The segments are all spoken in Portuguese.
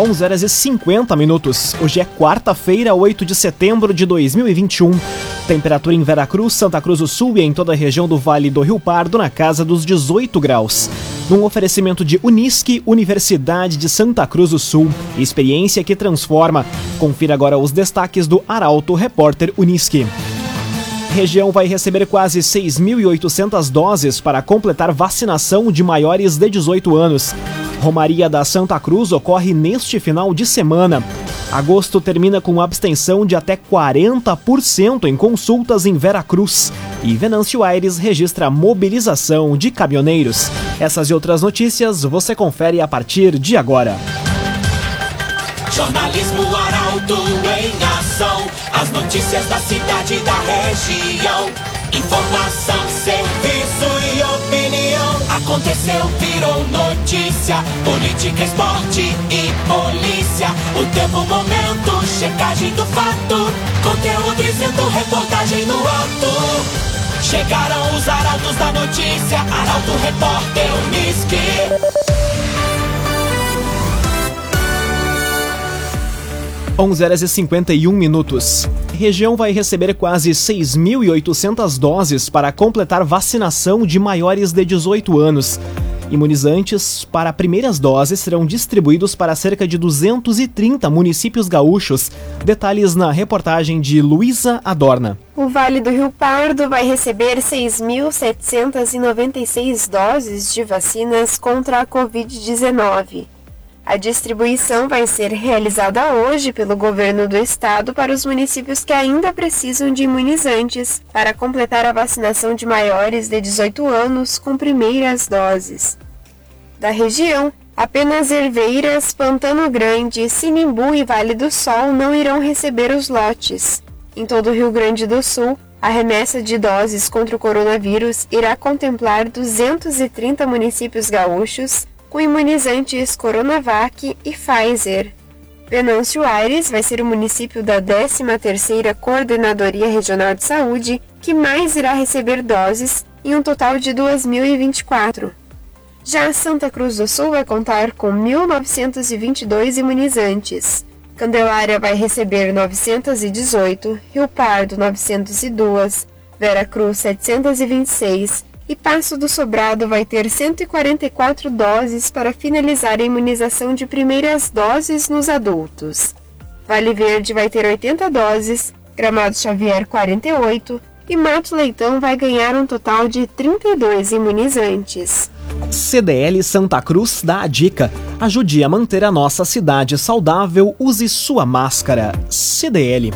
11 horas e 50 minutos. Hoje é quarta-feira, 8 de setembro de 2021. Temperatura em Veracruz, Santa Cruz do Sul e em toda a região do Vale do Rio Pardo na casa dos 18 graus. Num oferecimento de Unisque, Universidade de Santa Cruz do Sul. Experiência que transforma. Confira agora os destaques do Arauto Repórter Unisque. Região vai receber quase 6.800 doses para completar vacinação de maiores de 18 anos. Romaria da Santa Cruz ocorre neste final de semana. Agosto termina com abstenção de até 40% em consultas em Veracruz. E Venâncio Aires registra mobilização de caminhoneiros. Essas e outras notícias você confere a partir de agora. Jornalismo Arauto em ação. As notícias da cidade e da região. Informação, serviço. Aconteceu, virou notícia. Política, esporte e polícia. O tempo, momento, checagem do fato. Conteúdo dizendo, reportagem no ato. Chegaram os arautos da notícia. Arauto, repórter, Unisque. 11 horas e 51 minutos. Região vai receber quase 6.800 doses para completar vacinação de maiores de 18 anos. Imunizantes para primeiras doses serão distribuídos para cerca de 230 municípios gaúchos. Detalhes na reportagem de Luísa Adorna. O Vale do Rio Pardo vai receber 6.796 doses de vacinas contra a Covid-19. A distribuição vai ser realizada hoje pelo governo do estado para os municípios que ainda precisam de imunizantes para completar a vacinação de maiores de 18 anos com primeiras doses. Da região, apenas Herveiras, Pantano Grande, Sinimbu e Vale do Sol não irão receber os lotes. Em todo o Rio Grande do Sul, a remessa de doses contra o coronavírus irá contemplar 230 municípios gaúchos com imunizantes Coronavac e Pfizer. Venâncio Aires vai ser o município da 13ª Coordenadoria Regional de Saúde que mais irá receber doses, em um total de 2.024. Já Santa Cruz do Sul vai contar com 1.922 imunizantes. Candelária vai receber 918, Rio Pardo 902, Vera Cruz 726, e Passo do Sobrado vai ter 144 doses para finalizar a imunização de primeiras doses nos adultos. Vale Verde vai ter 80 doses, Gramado Xavier 48 e Mato Leitão vai ganhar um total de 32 imunizantes. CDL Santa Cruz dá a dica: ajude a manter a nossa cidade saudável, use sua máscara. CDL.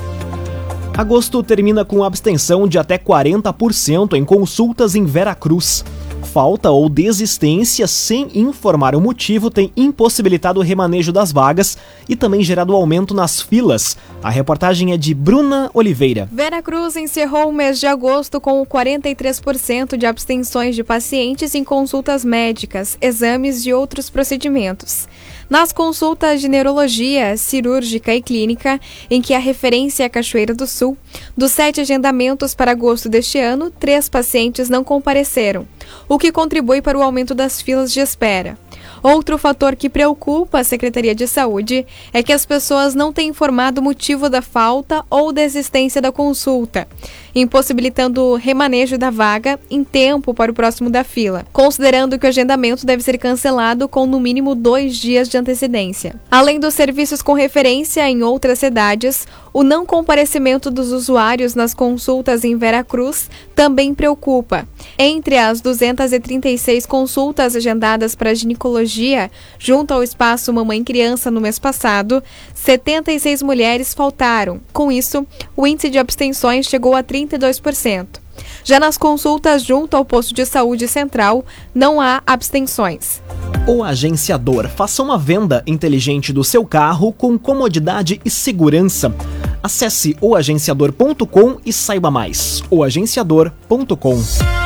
Agosto termina com abstenção de até 40% em consultas em Veracruz. Falta ou desistência sem informar o motivo tem impossibilitado o remanejo das vagas e também gerado aumento nas filas. A reportagem é de Bruna Oliveira. Veracruz encerrou o mês de agosto com 43% de abstenções de pacientes em consultas médicas, exames e outros procedimentos. Nas consultas de neurologia, cirúrgica e clínica, em que a referência é a Cachoeira do Sul, dos sete agendamentos para agosto deste ano, três pacientes não compareceram, o que contribui para o aumento das filas de espera. Outro fator que preocupa a Secretaria de Saúde é que as pessoas não têm informado o motivo da falta ou desistência da consulta, impossibilitando o remanejo da vaga em tempo para o próximo da fila, considerando que o agendamento deve ser cancelado com no mínimo dois dias de antecedência. Além dos serviços com referência em outras cidades, o não comparecimento dos usuários nas consultas em Veracruz também preocupa. Entre as 236 consultas agendadas para ginecologia, junto ao espaço Mamãe Criança no mês passado, 76 mulheres faltaram. Com isso, o índice de abstenções chegou a 32%. Já nas consultas junto ao posto de saúde central, não há abstenções. O agenciador faça uma venda inteligente do seu carro com comodidade e segurança. Acesse oagenciador.com e saiba mais. oagenciador.com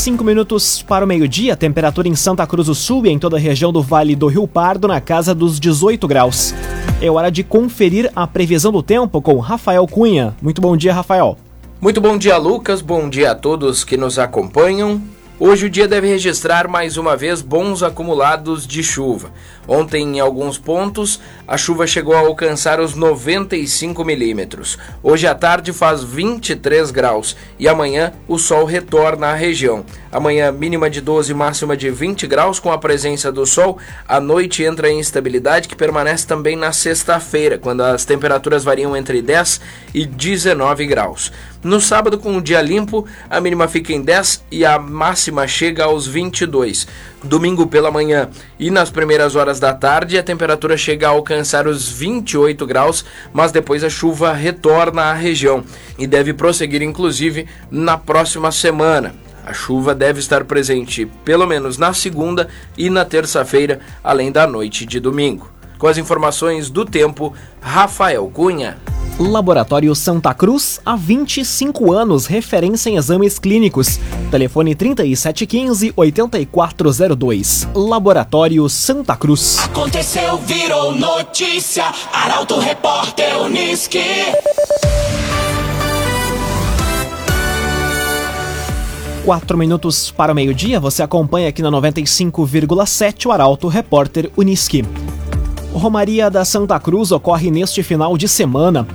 5 minutos para o meio-dia, temperatura em Santa Cruz do Sul e em toda a região do Vale do Rio Pardo na casa dos 18 graus. É hora de conferir a previsão do tempo com Rafael Cunha. Muito bom dia, Rafael. Muito bom dia, Lucas. Bom dia a todos que nos acompanham. Hoje o dia deve registrar mais uma vez bons acumulados de chuva. Ontem, em alguns pontos, a chuva chegou a alcançar os 95 milímetros. Hoje à tarde faz 23 graus e amanhã o sol retorna à região. Amanhã, mínima de 12, máxima de 20 graus, com a presença do sol. A noite entra em instabilidade, que permanece também na sexta-feira, quando as temperaturas variam entre 10 e 19 graus. No sábado, com o dia limpo, a mínima fica em 10 e a máxima chega aos 22. Domingo pela manhã e nas primeiras horas da tarde, a temperatura chega a alcançar os 28 graus, mas depois a chuva retorna à região e deve prosseguir, inclusive, na próxima semana. A chuva deve estar presente pelo menos na segunda e na terça-feira, além da noite de domingo. Com as informações do tempo, Rafael Cunha. Laboratório Santa Cruz, há 25 anos, referência em exames clínicos. Telefone 3715-8402. Laboratório Santa Cruz. Aconteceu, virou notícia. Arauto Repórter Uniski. Quatro minutos para o meio-dia, você acompanha aqui na 95,7 o Arauto Repórter Uniski. Romaria da Santa Cruz ocorre neste final de semana.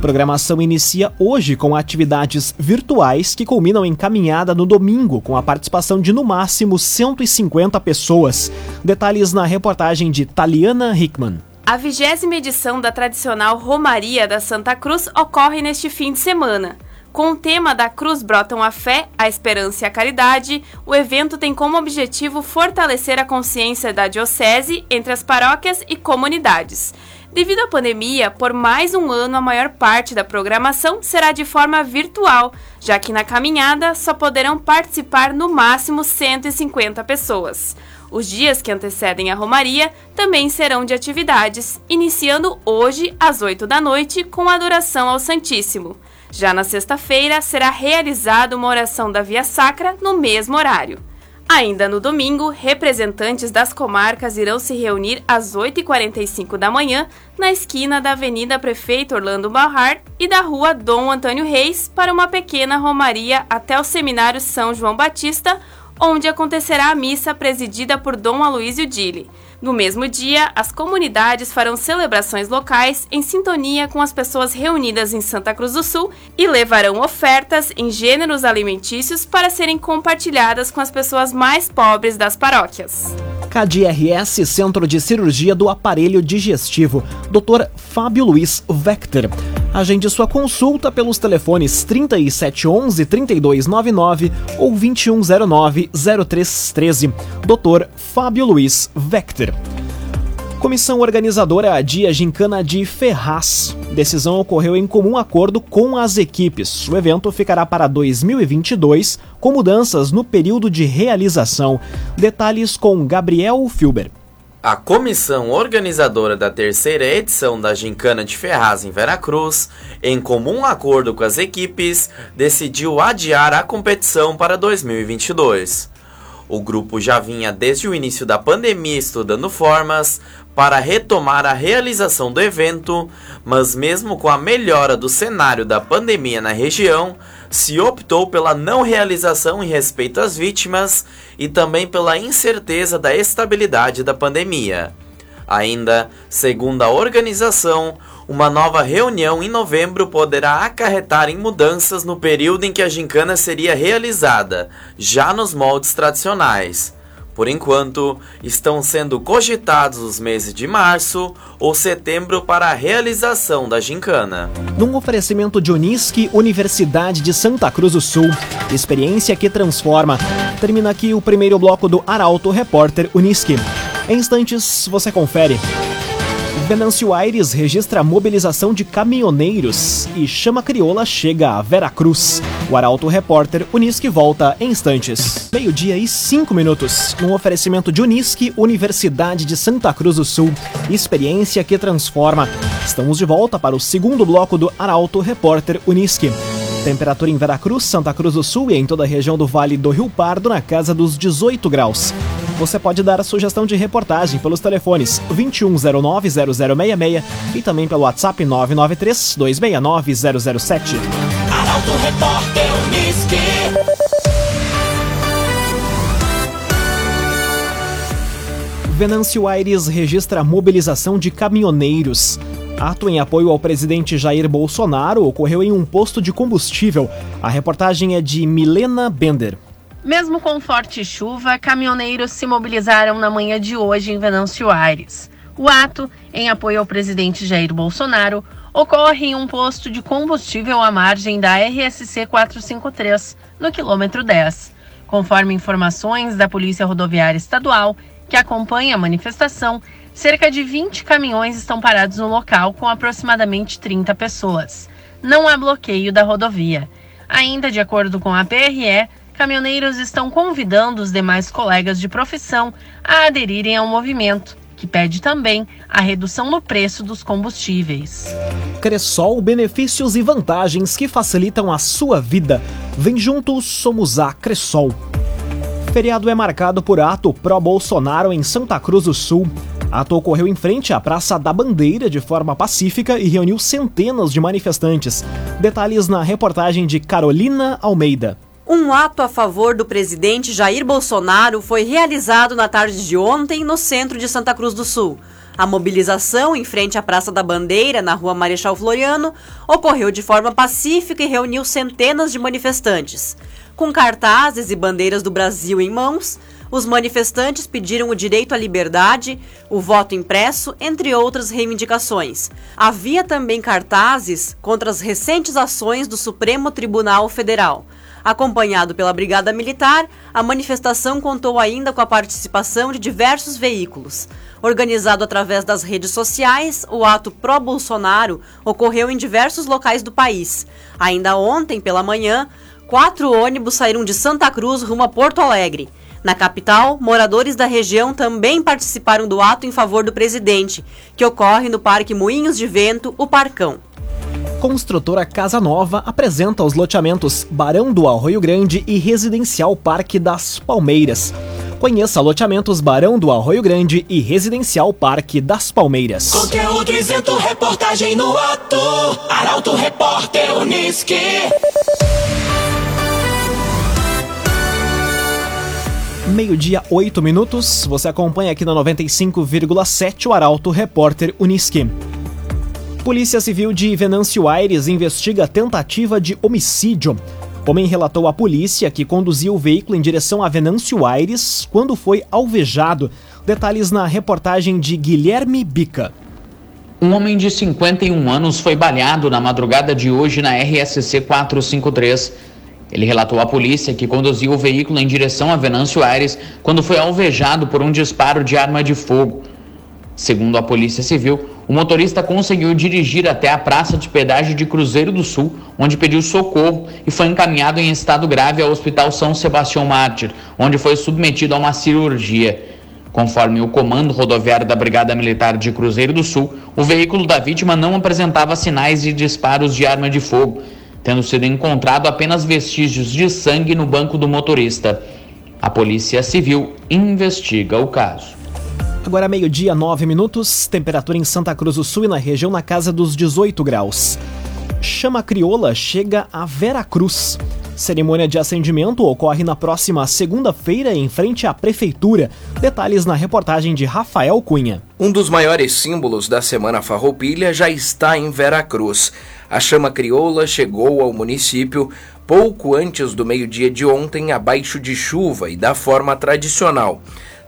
Programação inicia hoje com atividades virtuais que culminam em caminhada no domingo, com a participação de no máximo 150 pessoas. Detalhes na reportagem de Taliana Hickman. A vigésima edição da tradicional Romaria da Santa Cruz ocorre neste fim de semana. Com o tema da Cruz brotam a fé, a esperança e a caridade, o evento tem como objetivo fortalecer a consciência da diocese entre as paróquias e comunidades. Devido à pandemia, por mais um ano a maior parte da programação será de forma virtual, já que na caminhada só poderão participar no máximo 150 pessoas. Os dias que antecedem a Romaria também serão de atividades, iniciando hoje às 8 da noite com a adoração ao Santíssimo. Já na sexta-feira será realizada uma oração da Via Sacra no mesmo horário. Ainda no domingo, representantes das comarcas irão se reunir às 8h45 da manhã na esquina da Avenida Prefeito Orlando Barrar e da Rua Dom Antônio Reis para uma pequena romaria até o Seminário São João Batista, onde acontecerá a missa presidida por Dom Aloísio Dille. No mesmo dia, as comunidades farão celebrações locais em sintonia com as pessoas reunidas em Santa Cruz do Sul e levarão ofertas em gêneros alimentícios para serem compartilhadas com as pessoas mais pobres das paróquias. KDRS Centro de Cirurgia do Aparelho Digestivo, Dr. Fábio Luiz Vector. Agende sua consulta pelos telefones 3711 3299 ou 2109 0313. Dr. Fábio Luiz Vector. Comissão organizadora adia Gincana de Ferraz. Decisão ocorreu em comum acordo com as equipes. O evento ficará para 2022, com mudanças no período de realização. Detalhes com Gabriel Filber. A comissão organizadora da terceira edição da Gincana de Ferraz em Veracruz, em comum acordo com as equipes, decidiu adiar a competição para 2022. O grupo já vinha desde o início da pandemia estudando formas para retomar a realização do evento, mas mesmo com a melhora do cenário da pandemia na região, se optou pela não realização em respeito às vítimas e também pela incerteza da estabilidade da pandemia. Ainda, segundo a organização, uma nova reunião em novembro poderá acarretar em mudanças no período em que a gincana seria realizada, já nos moldes tradicionais. Por enquanto, estão sendo cogitados os meses de março ou setembro para a realização da gincana. Num oferecimento de Unisque, Universidade de Santa Cruz do Sul, experiência que transforma. Termina aqui o primeiro bloco do Arauto Repórter Unisque. Em instantes, você confere. Venâncio Aires registra a mobilização de caminhoneiros e Chama Crioula chega a Veracruz. O Arauto Repórter Unisque volta em instantes. Meio-dia e cinco minutos. Um oferecimento de Unisque, Universidade de Santa Cruz do Sul. Experiência que transforma. Estamos de volta para o segundo bloco do Arauto Repórter Unisque. Temperatura em Veracruz, Santa Cruz do Sul e em toda a região do Vale do Rio Pardo na casa dos 18 graus. Você pode dar a sugestão de reportagem pelos telefones 2109-0066 e também pelo WhatsApp 993-269-007. Venâncio Aires registra mobilização de caminhoneiros. Ato em apoio ao presidente Jair Bolsonaro ocorreu em um posto de combustível. A reportagem é de Milena Bender. Mesmo com forte chuva, caminhoneiros se mobilizaram na manhã de hoje em Venâncio Aires. O ato, em apoio ao presidente Jair Bolsonaro, ocorre em um posto de combustível à margem da RSC 453, no quilômetro 10. Conforme informações da Polícia Rodoviária Estadual, que acompanha a manifestação, cerca de 20 caminhões estão parados no local com aproximadamente 30 pessoas. Não há bloqueio da rodovia. Ainda de acordo com a PRE, caminhoneiros estão convidando os demais colegas de profissão a aderirem ao movimento, que pede também a redução no preço dos combustíveis. Cressol, benefícios e vantagens que facilitam a sua vida. Vem juntos, somos a Cressol. Feriado é marcado por ato pró-Bolsonaro em Santa Cruz do Sul. Ato ocorreu em frente à Praça da Bandeira de forma pacífica e reuniu centenas de manifestantes. Detalhes na reportagem de Carolina Almeida. Um ato a favor do presidente Jair Bolsonaro foi realizado na tarde de ontem no centro de Santa Cruz do Sul. A mobilização em frente à Praça da Bandeira, na rua Marechal Floriano, ocorreu de forma pacífica e reuniu centenas de manifestantes. Com cartazes e bandeiras do Brasil em mãos, os manifestantes pediram o direito à liberdade, o voto impresso, entre outras reivindicações. Havia também cartazes contra as recentes ações do Supremo Tribunal Federal. Acompanhado pela Brigada Militar, a manifestação contou ainda com a participação de diversos veículos. Organizado através das redes sociais, o ato pró-Bolsonaro ocorreu em diversos locais do país. Ainda ontem, pela manhã, quatro ônibus saíram de Santa Cruz rumo a Porto Alegre. Na capital, moradores da região também participaram do ato em favor do presidente, que ocorre no Parque Moinhos de Vento, o Parcão. Construtora Casa Nova apresenta os loteamentos Barão do Arroio Grande e Residencial Parque das Palmeiras. Conheça loteamentos Barão do Arroio Grande e Residencial Parque das Palmeiras. Conteúdo isento, reportagem no ato. Arauto Repórter Uniski. Meio-dia, 8 minutos. Você acompanha aqui na 95,7 o Arauto Repórter Uniski. Polícia Civil de Venâncio Aires investiga tentativa de homicídio. Homem relatou à polícia que conduzia o veículo em direção a Venâncio Aires quando foi alvejado. Detalhes na reportagem de Guilherme Bica. Um homem de 51 anos foi baleado na madrugada de hoje na RSC 453. Ele relatou à polícia que conduzia o veículo em direção a Venâncio Aires quando foi alvejado por um disparo de arma de fogo. Segundo a Polícia Civil, o motorista conseguiu dirigir até a praça de pedágio de Cruzeiro do Sul, onde pediu socorro e foi encaminhado em estado grave ao Hospital São Sebastião Mártir, onde foi submetido a uma cirurgia. Conforme o comando rodoviário da Brigada Militar de Cruzeiro do Sul, o veículo da vítima não apresentava sinais de disparos de arma de fogo, tendo sido encontrado apenas vestígios de sangue no banco do motorista. A Polícia Civil investiga o caso. Agora meio-dia, 9 minutos, temperatura em Santa Cruz do Sul e na região na casa dos 18 graus. Chama crioula chega a Vera Cruz. Cerimônia de acendimento ocorre na próxima segunda-feira em frente à prefeitura. Detalhes na reportagem de Rafael Cunha. Um dos maiores símbolos da Semana Farroupilha já está em Vera Cruz. A chama crioula chegou ao município pouco antes do meio-dia de ontem, abaixo de chuva e da forma tradicional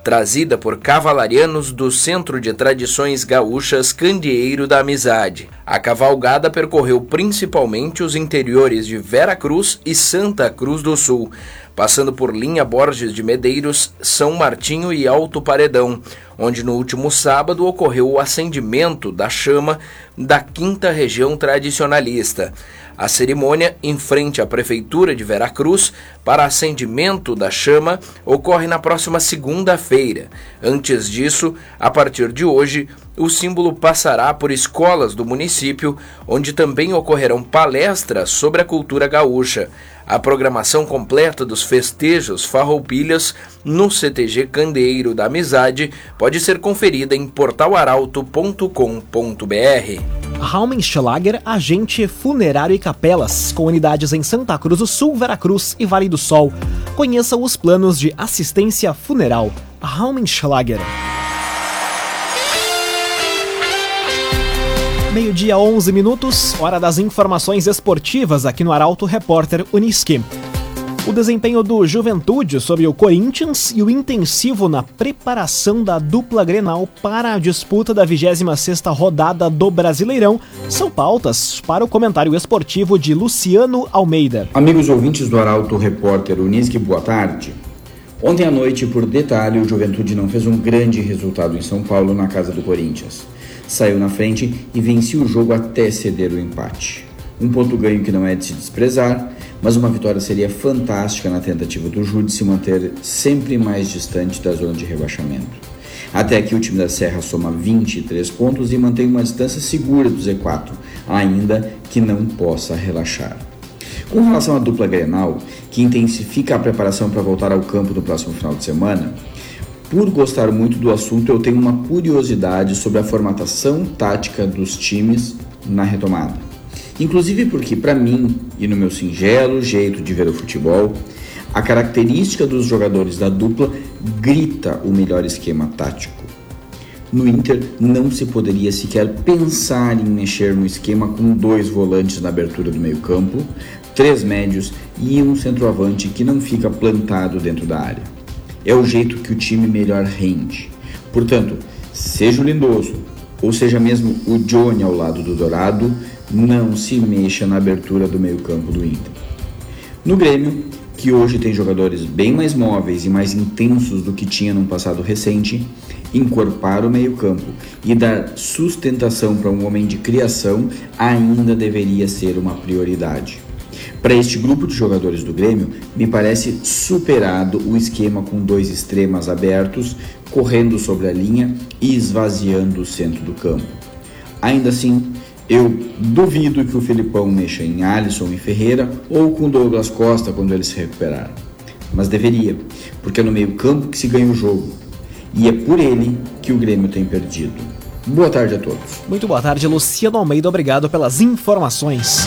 trazida por cavalarianos do Centro de Tradições Gaúchas Candeeiro da Amizade. A cavalgada percorreu principalmente os interiores de Vera Cruz e Santa Cruz do Sul, passando por Linha Borges de Medeiros, São Martinho e Alto Paredão, onde no último sábado ocorreu o acendimento da chama da quinta região tradicionalista. A cerimônia, em frente à Prefeitura de Veracruz, para acendimento da chama, ocorre na próxima segunda-feira. Antes disso, a partir de hoje, o símbolo passará por escolas do município, onde também ocorrerão palestras sobre a cultura gaúcha. A programação completa dos festejos farroupilhas no CTG Candeeiro da Amizade pode ser conferida em portalaralto.com.br. Raumenschlager, agente funerário e capelas, com unidades em Santa Cruz do Sul, Veracruz e Vale do Sol. Conheça os planos de assistência funeral. Raumenschlager. Meio-dia, 11 minutos, hora das informações esportivas aqui no Arauto Repórter Uniski. O desempenho do Juventude sobre o Corinthians e o intensivo na preparação da dupla Grenal para a disputa da 26ª rodada do Brasileirão são pautas para o comentário esportivo de Luciano Almeida. Amigos ouvintes do Arauto Repórter Uniski, boa tarde. Ontem à noite, por detalhe, o Juventude não fez um grande resultado em São Paulo na casa do Corinthians saiu na frente e venceu o jogo até ceder o empate. Um ponto ganho que não é de se desprezar, mas uma vitória seria fantástica na tentativa do Ju de se manter sempre mais distante da zona de rebaixamento. Até aqui o time da Serra soma 23 pontos e mantém uma distância segura do Z4, ainda que não possa relaxar. Com relação à dupla Grenal, que intensifica a preparação para voltar ao campo no próximo final de semana, por gostar muito do assunto, eu tenho uma curiosidade sobre a formatação tática dos times na retomada. Inclusive porque, para mim, e no meu singelo jeito de ver o futebol, a característica dos jogadores da dupla grita o melhor esquema tático. No Inter, não se poderia sequer pensar em mexer no esquema com dois volantes na abertura do meio-campo, três médios e um centroavante que não fica plantado dentro da área é o jeito que o time melhor rende. Portanto, seja o Lindoso ou seja mesmo o Johnny ao lado do Dourado, não se mexa na abertura do meio-campo do Inter. No Grêmio, que hoje tem jogadores bem mais móveis e mais intensos do que tinha no passado recente, encorpar o meio-campo e dar sustentação para um homem de criação ainda deveria ser uma prioridade. Para este grupo de jogadores do Grêmio, me parece superado o esquema com dois extremas abertos, correndo sobre a linha e esvaziando o centro do campo. Ainda assim, eu duvido que o Filipão mexa em Alisson e Ferreira ou com Douglas Costa quando ele se recuperar. Mas deveria, porque é no meio-campo que se ganha o jogo. E é por ele que o Grêmio tem perdido. Boa tarde a todos. Muito boa tarde, Luciano Almeida. Obrigado pelas informações.